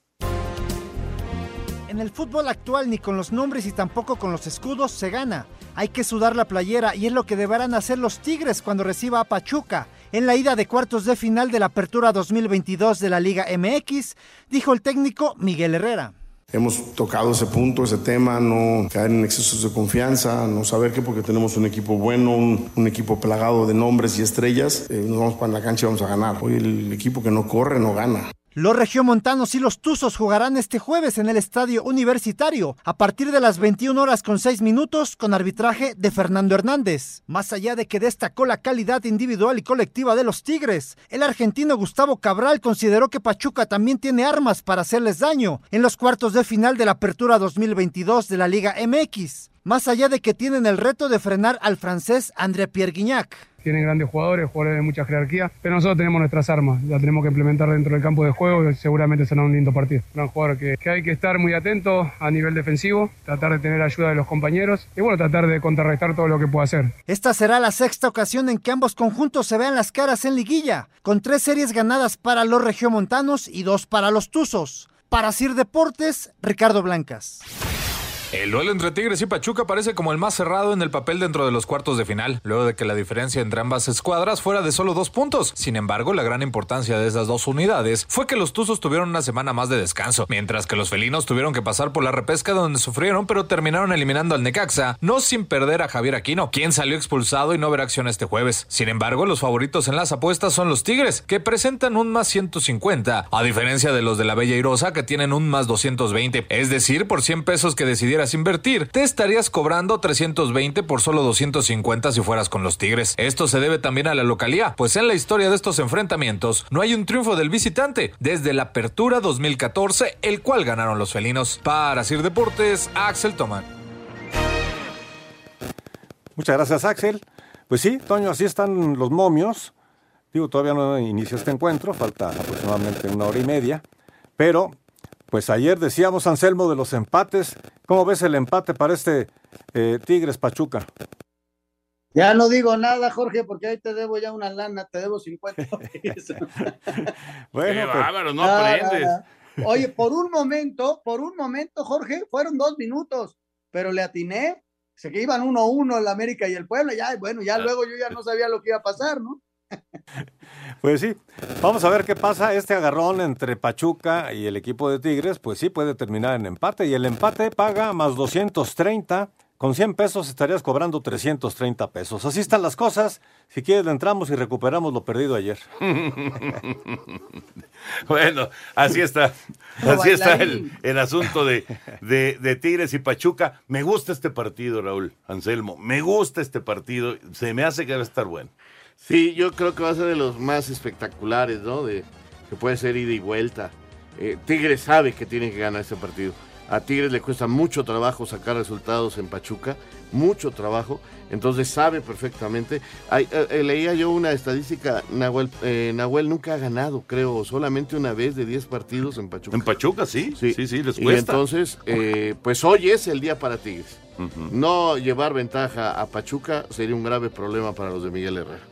En el fútbol actual ni con los nombres y tampoco con los escudos se gana. Hay que sudar la playera y es lo que deberán hacer los Tigres cuando reciba a Pachuca en la ida de cuartos de final de la Apertura 2022 de la Liga MX, dijo el técnico Miguel Herrera. Hemos tocado ese punto, ese tema, no caer en excesos de confianza, no saber que porque tenemos un equipo bueno, un, equipo plagado de nombres y estrellas, eh, nos vamos para la cancha y vamos a ganar. Hoy el equipo que no corre no gana. Los regiomontanos y los Tuzos jugarán este jueves en el Estadio Universitario a partir de las 21 horas con 6 minutos con arbitraje de Fernando Hernández. Más allá de que destacó la calidad individual y colectiva de los Tigres, el argentino Gustavo Cabral consideró que Pachuca también tiene armas para hacerles daño en los cuartos de final de la Apertura 2022 de la Liga MX. Más allá de que tienen el reto de frenar al francés André Pierre Guignac. Tienen grandes jugadores, jugadores de mucha jerarquía, pero nosotros tenemos nuestras armas, las tenemos que implementar dentro del campo de juego y seguramente será un lindo partido. Un jugador que, que hay que estar muy atento a nivel defensivo, tratar de tener ayuda de los compañeros y bueno, tratar de contrarrestar todo lo que pueda hacer. Esta será la sexta ocasión en que ambos conjuntos se vean las caras en liguilla, con tres series ganadas para los regiomontanos y dos para los tuzos. Para Sir Deportes, Ricardo Blancas. El duelo entre Tigres y Pachuca parece como el más cerrado en el papel dentro de los cuartos de final, luego de que la diferencia entre ambas escuadras fuera de solo dos puntos. Sin embargo, la gran importancia de esas dos unidades fue que los Tuzos tuvieron una semana más de descanso, mientras que los felinos tuvieron que pasar por la repesca donde sufrieron, pero terminaron eliminando al Necaxa, no sin perder a Javier Aquino, quien salió expulsado y no verá acción este jueves. Sin embargo, los favoritos en las apuestas son los Tigres, que presentan un más 150, a diferencia de los de la Bella Irosa, que tienen un más 220. Es decir, por 100 pesos que decidieras invertir, te estarías cobrando 320 por solo 250 si fueras con los Tigres. Esto se debe también a la localía, pues en la historia de estos enfrentamientos no hay un triunfo del visitante desde la apertura 2014, el cual ganaron los felinos. Para Sir Deportes, Axel Toman. Muchas gracias, Axel. Pues sí, Toño, así están los momios. Digo, todavía no inicia este encuentro, falta aproximadamente una hora y media. Pero, pues ayer decíamos, Anselmo, de los empates. ¿Cómo ves el empate para este eh, Tigres Pachuca? Ya no digo nada, Jorge, porque ahí te debo ya una lana, te debo 50 pesos. bueno, Qué bárbaro, no Ah, aprendes. ah, ah. Oye, por un momento, por un momento, Jorge, fueron dos minutos, pero le atiné. Se que iban uno a uno el América y el Puebla, ya, bueno, ya luego yo ya no sabía lo que iba a pasar, ¿no? Pues sí, vamos a ver qué pasa. Este agarrón entre Pachuca y el equipo de Tigres, pues sí puede terminar en empate. Y el empate paga más 230. Con 100 pesos estarías cobrando 330 pesos. Así están las cosas. Si quieres, le entramos y recuperamos lo perdido ayer. bueno, así está. Así está el, el asunto de, de, de Tigres y Pachuca. Me gusta este partido, Raúl Anselmo. Me gusta este partido. Se me hace que va a estar bueno. Sí, yo creo que va a ser de los más espectaculares, ¿no? De, que puede ser ida y vuelta. Eh, Tigres sabe que tiene que ganar este partido. A Tigres le cuesta mucho trabajo sacar resultados en Pachuca, mucho trabajo, entonces sabe perfectamente. Ay, eh, eh, leía yo una estadística, Nahuel, eh, Nahuel nunca ha ganado, creo, solamente una vez de 10 partidos en Pachuca. En Pachuca, sí, sí, sí, les Y cuesta. entonces, eh, pues hoy es el día para Tigres. No llevar ventaja a Pachuca sería un grave problema para los de Miguel Herrera.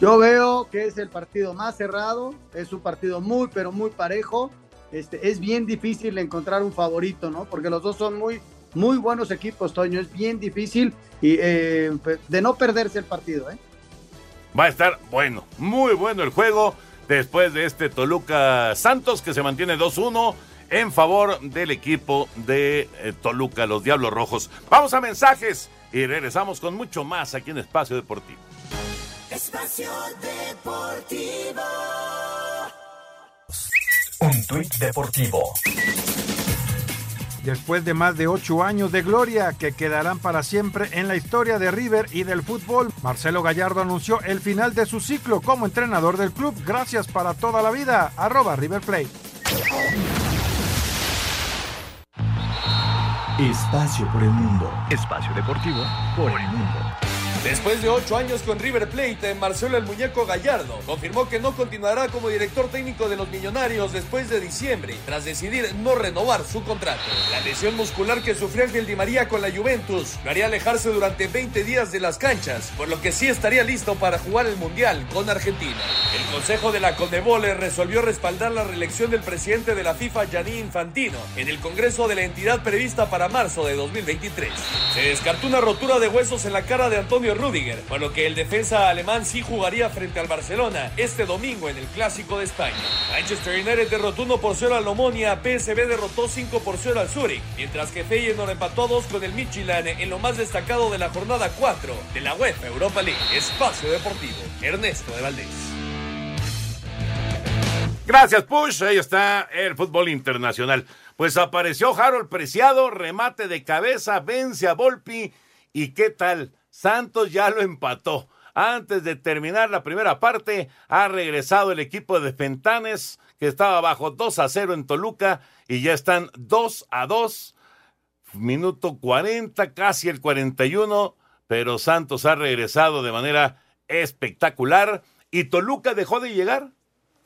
Yo veo que es el partido más cerrado, es un partido muy, pero muy parejo. Este, es bien difícil encontrar un favorito, ¿no? Porque los dos son muy, muy buenos equipos, Toño. Es bien difícil y eh, pues, de no perderse el partido, ¿eh? Va a estar bueno, muy bueno el juego después de este Toluca Santos que se mantiene 2-1 en favor del equipo de eh, Toluca, los Diablos Rojos. Vamos a mensajes y regresamos con mucho más aquí en Espacio Deportivo. Espacio Deportivo. Un tuit deportivo. Después de más de ocho años de gloria que quedarán para siempre en la historia de River y del fútbol, Marcelo Gallardo anunció el final de su ciclo como entrenador del club. Gracias para toda la vida. Arroba River Plate. Espacio por el mundo. Espacio deportivo por el mundo. Después de ocho años con River Plate, Marcelo el Muñeco Gallardo confirmó que no continuará como director técnico de los Millonarios después de diciembre, tras decidir no renovar su contrato. La lesión muscular que sufrió Ángel Di María con la Juventus lo haría alejarse durante 20 días de las canchas, por lo que sí estaría listo para jugar el Mundial con Argentina. El Consejo de la Conmebol resolvió respaldar la reelección del presidente de la FIFA, Gianni Infantino, en el Congreso de la entidad prevista para marzo de 2023. Se descartó una rotura de huesos en la cara de Antonio Rudiger, por lo que el defensa alemán sí jugaría frente al Barcelona este domingo en el Clásico de España. Manchester United derrotó 1 por 0 al Omonia, PSV derrotó 5 por 0 al Zurich, mientras que Feyenoord empató a 2 con el Midtjylland en lo más destacado de la jornada 4 de la UEFA Europa League. Espacio Deportivo, Ernesto de Valdés. Gracias, Push. Ahí está el fútbol internacional. Pues apareció Harold Preciado, remate de cabeza, vence a Volpi. ¿Y qué tal? Santos ya lo empató. Antes de terminar la primera parte, ha regresado el equipo de Fentanes, que estaba bajo 2 a 0 en Toluca, y ya están 2 a 2. Minuto 40, casi el 41, pero Santos ha regresado de manera espectacular. Y Toluca dejó de llegar.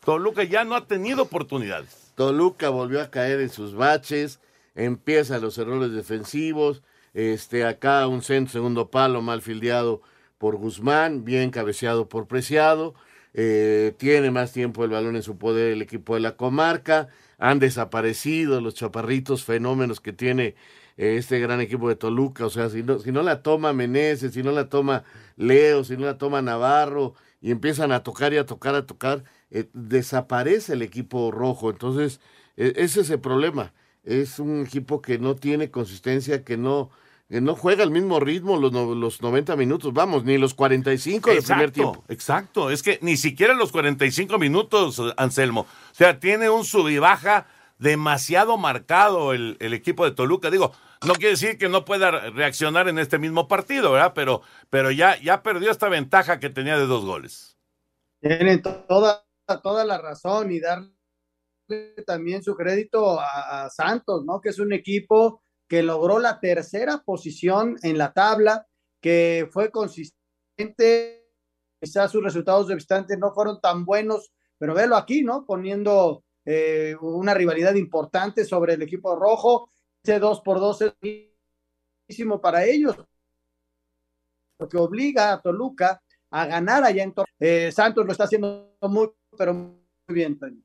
Toluca ya no ha tenido oportunidades. Toluca volvió a caer en sus baches, empiezan los errores defensivos, este acá un centro segundo palo mal fildeado por Guzmán, bien cabeceado por Preciado, eh, tiene más tiempo el balón en su poder el equipo de la comarca, han desaparecido los chaparritos fenómenos que tiene eh, este gran equipo de Toluca, o sea, si no, si no la toma Meneses, si no la toma Leo, si no la toma Navarro, y empiezan a tocar y a tocar, a tocar, eh, desaparece el equipo rojo. Entonces, eh, ese es el problema. Es un equipo que no tiene consistencia, que no, que no juega al mismo ritmo los, no- los 90 minutos, vamos, ni los 45 del primer tiempo. Exacto, es que ni siquiera los 45 minutos, Anselmo. O sea, tiene un sub y baja demasiado marcado el, el equipo de Toluca. Digo, no quiere decir que no pueda reaccionar en este mismo partido, ¿verdad? Pero, pero ya, ya perdió esta ventaja que tenía de dos goles. Tienen toda, toda la razón y darle también su crédito a, Santos, ¿no? Que es un equipo que logró la tercera posición en la tabla, que fue consistente quizás sus resultados de visitante no fueron tan buenos, pero velo aquí, ¿no? Poniendo eh, una rivalidad importante sobre el equipo rojo. Ese 2 por 2 es muchísimo para ellos, lo que obliga a Toluca a ganar allá en Toluca. Eh, Santos lo está haciendo muy, pero muy bien, Toño.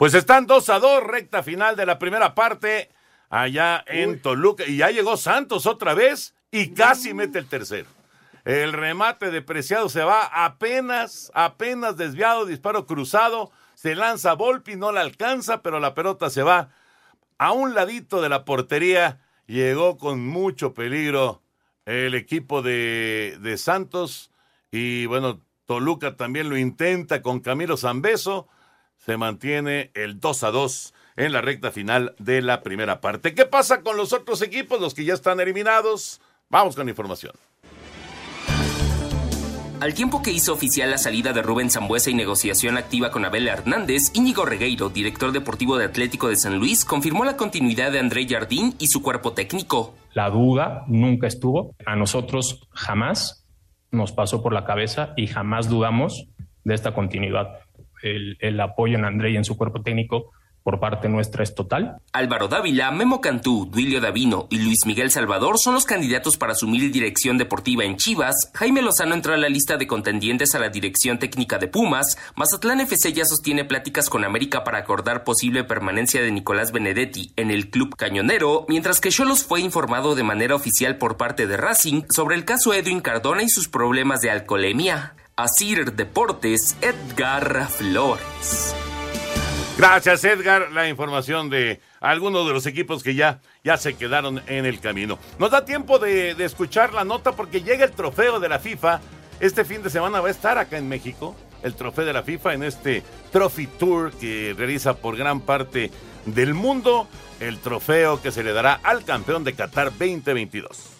Pues están 2 a 2, recta final de la primera parte, allá en Toluca. Y ya llegó Santos otra vez y casi mete el tercero. El remate de Preciado se va apenas, apenas desviado, disparo cruzado. Se lanza Volpi, no la alcanza, pero la pelota se va a un ladito de la portería. Llegó con mucho peligro el equipo de, de Santos. Y bueno, Toluca también lo intenta con Camilo Zambeso. Se mantiene el 2 a 2 en la recta final de la primera parte. ¿Qué pasa con los otros equipos, los que ya están eliminados? Vamos con información. Al tiempo que hizo oficial la salida de Rubén Zambuesa y negociación activa con Abel Hernández, Íñigo Regueiro, director deportivo de Atlético de San Luis, confirmó la continuidad de André Jardín y su cuerpo técnico. La duda nunca estuvo. A nosotros jamás nos pasó por la cabeza y jamás dudamos de esta continuidad. El, apoyo en André y en su cuerpo técnico por parte nuestra es total. Álvaro Dávila, Memo Cantú, Duilio Davino y Luis Miguel Salvador son los candidatos para asumir dirección deportiva en Chivas. Jaime Lozano entró a la lista de contendientes a la dirección técnica de Pumas. Mazatlán FC ya sostiene pláticas con América para acordar posible permanencia de Nicolás Benedetti en el club cañonero, mientras que Cholos fue informado de manera oficial por parte de Racing sobre el caso Edwin Cardona y sus problemas de alcoholemia. Asir Deportes, Edgar Flores. Gracias, Edgar. La información de algunos de los equipos que ya, ya se quedaron en el camino. Nos da tiempo de, de, escuchar la nota porque llega el trofeo de la FIFA. Este fin de semana va a estar acá en México. El trofeo de la FIFA en este Trophy Tour que realiza por gran parte del mundo. El trofeo que se le dará al campeón de Qatar 2022.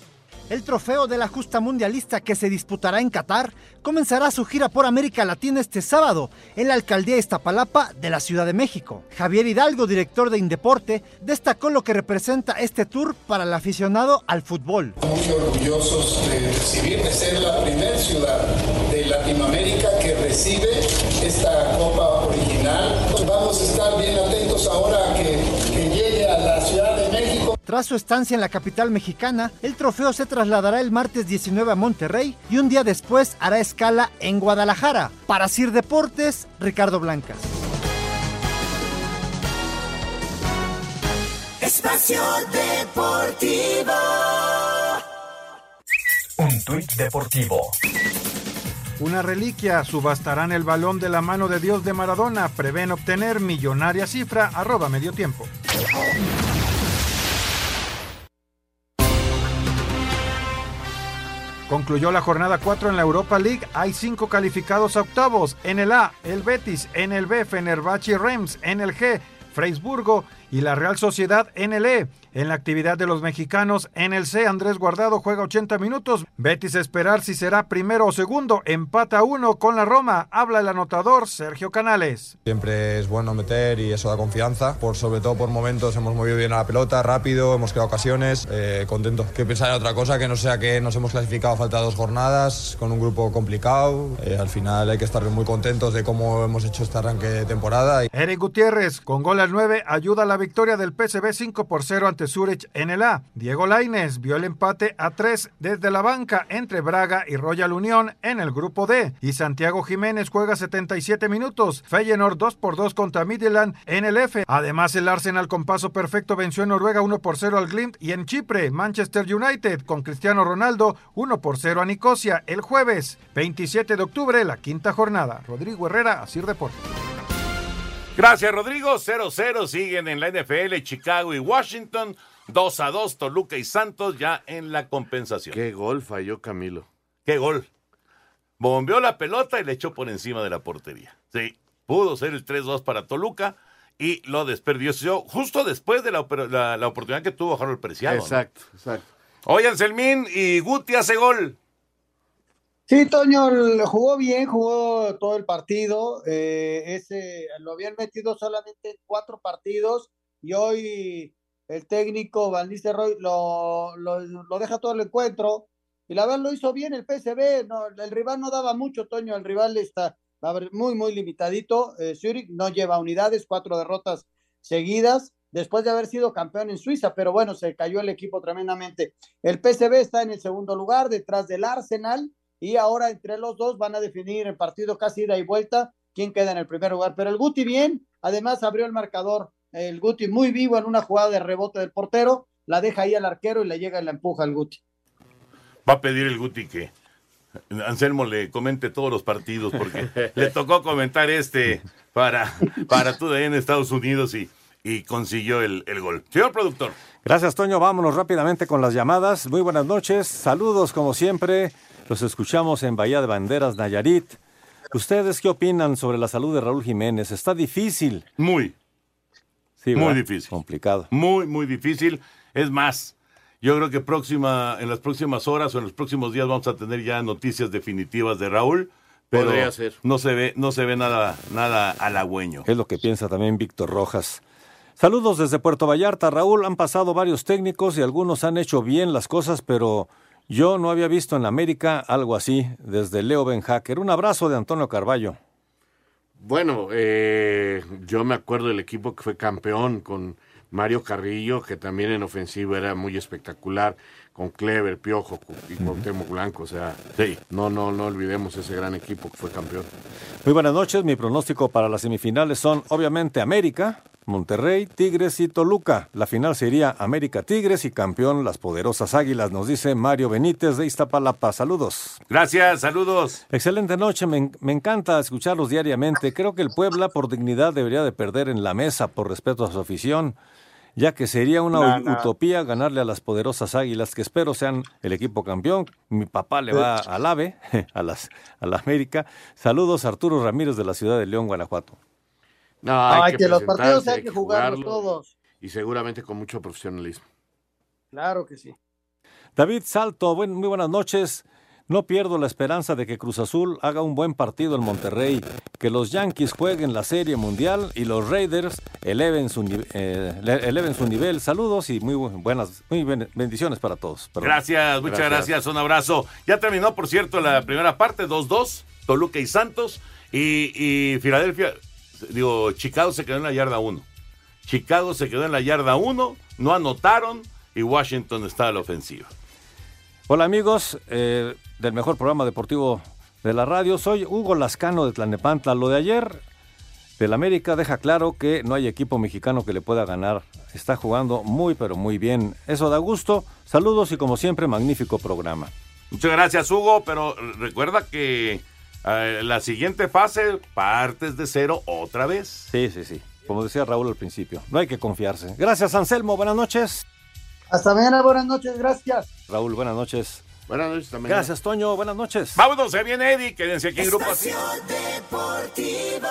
El trofeo de la justa mundialista que se disputará en Qatar comenzará su gira por América Latina este sábado en la alcaldía Iztapalapa de la Ciudad de México. Javier Hidalgo, director de Indeporte, destacó lo que representa este tour para el aficionado al fútbol. Muy orgullosos de recibir, de ser la primera ciudad de Latinoamérica que recibe esta copa original. Vamos a estar bien atentos ahora a que, que llegue a la Ciudad de México. Tras su estancia en la capital mexicana, el trofeo se trasladará el martes 19 a Monterrey y un día después hará escala en Guadalajara. Para Sir Deportes, Ricardo Blancas. Espacio Deportivo. Un tuit deportivo. Una reliquia, subastarán el balón de la mano de Dios de Maradona, prevén obtener millonaria cifra, arroba medio tiempo. Concluyó la jornada 4 en la Europa League. Hay cinco calificados a octavos. En el A, el Betis. En el B, Fenerbahce y Reims. En el G, Freisburgo y la Real Sociedad en el E. En la actividad de los mexicanos, en el C, Andrés Guardado juega 80 minutos. Betis a esperar si será primero o segundo. Empata uno con la Roma. Habla el anotador Sergio Canales. Siempre es bueno meter y eso da confianza. Por sobre todo por momentos hemos movido bien a la pelota, rápido, hemos creado ocasiones. Eh, contentos. Que pensar en otra cosa que no sea que nos hemos clasificado a falta de dos jornadas con un grupo complicado. Eh, al final hay que estar muy contentos de cómo hemos hecho este arranque de temporada. Eric Gutiérrez con gol al 9 ayuda a la victoria del PSV 5 por 0 ante Zurich en el A. Diego Laines vio el empate a 3 desde la banca entre Braga y Royal Unión en el grupo D. Y Santiago Jiménez juega 77 minutos. Feyenoord 2 por 2 contra Midland en el F. Además, el Arsenal con paso perfecto venció en Noruega 1 por 0 al Glimt y en Chipre, Manchester United con Cristiano Ronaldo 1 por 0 a Nicosia el jueves 27 de octubre, la quinta jornada. Rodrigo Herrera, Asir Deportes. Gracias, Rodrigo. 0-0 siguen en la NFL, Chicago y Washington. 2 a 2, Toluca y Santos ya en la compensación. Qué gol falló Camilo. Qué gol. Bombeó la pelota y le echó por encima de la portería. Sí, pudo ser el 3-2 para Toluca y lo desperdició justo después de la, la, la oportunidad que tuvo Harold Preciado. Exacto, ¿no? exacto. Oye, Selmín y Guti hace gol. Sí, Toño jugó bien, jugó todo el partido. Eh, ese lo habían metido solamente en cuatro partidos y hoy el técnico Van Nistelrooy lo, lo, deja todo el encuentro. y la verdad lo hizo bien el PSV, no, el rival no daba mucho, Toño, el rival está muy, muy limitadito, eh, Zurich no lleva unidades, cuatro derrotas seguidas, después de haber sido campeón en Suiza, pero bueno, se cayó el equipo tremendamente. El PSV está en el segundo lugar, detrás del Arsenal, y ahora entre los dos van a definir el partido casi ida y vuelta, quién queda en el primer lugar. Pero el Guti bien, además abrió el marcador, el Guti muy vivo en una jugada de rebote del portero, la deja ahí al arquero y le llega y la empuja al Guti. Va a pedir el Guti que Anselmo le comente todos los partidos porque le tocó comentar este para, para tú de ahí en Estados Unidos y, y consiguió el, el, gol. Señor productor. Gracias, Toño. Vámonos rápidamente con las llamadas. Muy buenas noches. Saludos, como siempre. Los escuchamos en Bahía de Banderas, Nayarit. ¿Ustedes qué opinan sobre la salud de Raúl Jiménez? ¿Está difícil? Muy. Sí, muy difícil. Complicado. Muy, muy difícil. Es más, yo creo que próxima, en las próximas horas o en los próximos días vamos a tener ya noticias definitivas de Raúl. Pero Podría ser. no se ve, no se ve nada, nada halagüeño. Es lo que piensa también Víctor Rojas. Saludos desde Puerto Vallarta, Raúl. Han pasado varios técnicos y algunos han hecho bien las cosas, pero yo no había visto en América algo así desde Leo Ben Hacker. Un abrazo de Antonio Carballo. Bueno, eh, yo me acuerdo del equipo que fue campeón con Mario Carrillo, que también en ofensiva era muy espectacular, con Clever, Piojo y Cuauhtémoc Blanco, o sea, sí. no, no, no olvidemos ese gran equipo que fue campeón. Muy buenas noches, mi pronóstico para las semifinales son obviamente América, Monterrey, Tigres y Toluca. La final sería América Tigres y campeón las poderosas Águilas, nos dice Mario Benítez de Iztapalapa. Saludos. Gracias, saludos. Excelente noche, me, me, encanta escucharlos diariamente. Creo que el Puebla por dignidad debería de perder en la mesa por respeto a su afición, ya que sería una No, no. utopía ganarle a las poderosas Águilas, que espero sean el equipo campeón. Mi papá le va al AVE, a, las, a la América. Saludos, Arturo Ramírez de la ciudad de León, Guanajuato. No, hay Ay, que, que los partidos hay que jugarlos jugarlo, todos. Y seguramente con mucho profesionalismo. Claro que sí. David Salto, buen- muy buenas noches. No pierdo la esperanza de que Cruz Azul haga un buen partido en Monterrey, que los Yankees jueguen la Serie Mundial y los Raiders eleven su, eh, le- eleven su nivel. Saludos y muy bu- buenas muy ben- bendiciones para todos. Perdón. Gracias, muchas gracias. Un abrazo. Ya terminó, por cierto, la primera parte, 2-2, Toluca y Santos. Y, y Filadelfia, digo, Chicago se quedó en la yarda 1. Chicago se quedó en la yarda 1, no anotaron y Washington está a la ofensiva. Hola amigos eh, del mejor programa deportivo de la radio. Soy Hugo Lascano de Tlanepantla. Lo de ayer del América deja claro que no hay equipo mexicano que le pueda ganar. Está jugando muy pero muy bien. Eso da gusto. Saludos y como siempre magnífico programa. Muchas gracias, Hugo, pero recuerda que eh, la siguiente fase partes de cero otra vez. Sí, sí, sí. Como decía Raúl al principio, no hay que confiarse. Gracias, Anselmo. Buenas noches. Hasta mañana, buenas noches, gracias. Raúl, buenas noches. Buenas noches también. Gracias, Toño. Buenas noches. Vámonos, se viene Eddie. Quédense aquí en Grupo Así. Deportivo.